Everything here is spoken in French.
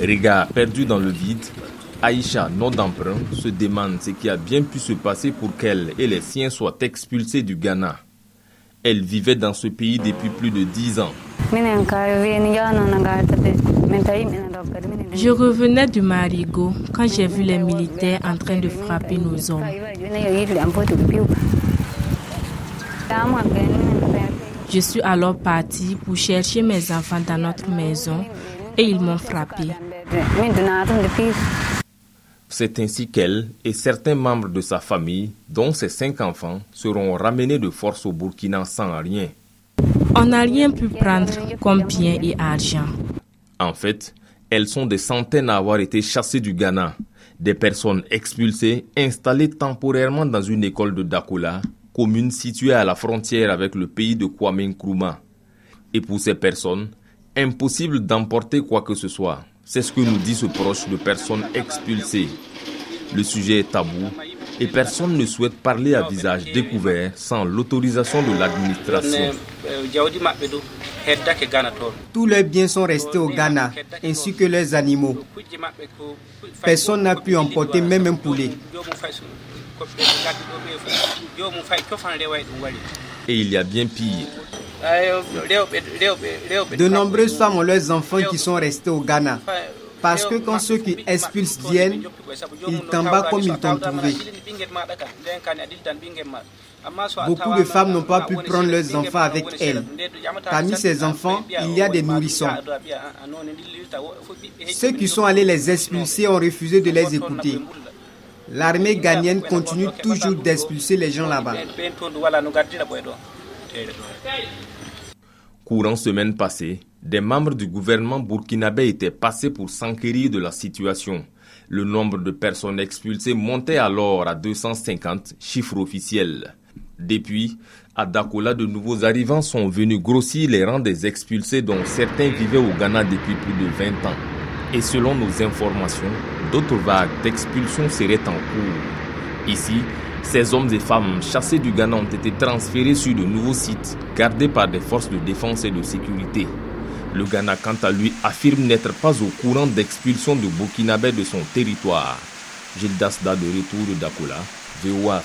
Regard perdu dans le vide, Aïcha, non d'emprunt, se demande ce qui a bien pu se passer pour qu'elle et les siens soient expulsés du Ghana. Elle vivait dans ce pays depuis plus de dix ans. Je revenais du Marigot quand j'ai vu les militaires en train de frapper nos hommes. Je suis alors parti pour chercher mes enfants dans notre maison et ils m'ont frappé. C'est ainsi qu'elle et certains membres de sa famille, dont ses cinq enfants, seront ramenés de force au Burkina sans rien. On n'a rien pu prendre comme bien et argent. En fait, elles sont des centaines à avoir été chassées du Ghana. Des personnes expulsées, installées temporairement dans une école de Dakola, commune située à la frontière avec le pays de Kwame Nkrumah. Et pour ces personnes, impossible d'emporter quoi que ce soit. C'est ce que nous dit ce proche de personnes expulsées. Le sujet est tabou et personne ne souhaite parler à visage découvert sans l'autorisation de l'administration. Tous leurs biens sont restés au Ghana, ainsi que leurs animaux. Personne n'a pu emporter même un poulet. Et il y a bien pire. De nombreuses femmes ont leurs enfants qui sont restés au Ghana. Parce que quand ceux qui expulsent viennent, ils t'embarquent comme ils t'ont trouvé. Beaucoup de femmes n'ont pas pu prendre leurs enfants avec elles. Parmi ces enfants, il y a des nourrissons. Ceux qui sont allés les expulser ont refusé de les écouter. L'armée ghanéenne continue toujours d'expulser les gens là-bas. Courant semaine passée, des membres du gouvernement burkinabé étaient passés pour s'enquérir de la situation. Le nombre de personnes expulsées montait alors à 250, chiffre officiel. Depuis, à Dakola, de nouveaux arrivants sont venus grossir les rangs des expulsés dont certains vivaient au Ghana depuis plus de 20 ans. Et selon nos informations, d'autres vagues d'expulsion seraient en cours. Ici, ces hommes et femmes chassés du Ghana ont été transférés sur de nouveaux sites gardés par des forces de défense et de sécurité. Le Ghana, quant à lui, affirme n'être pas au courant d'expulsion de Burkinabé de son territoire. Gilles Dasda de retour de Dakola, VOA.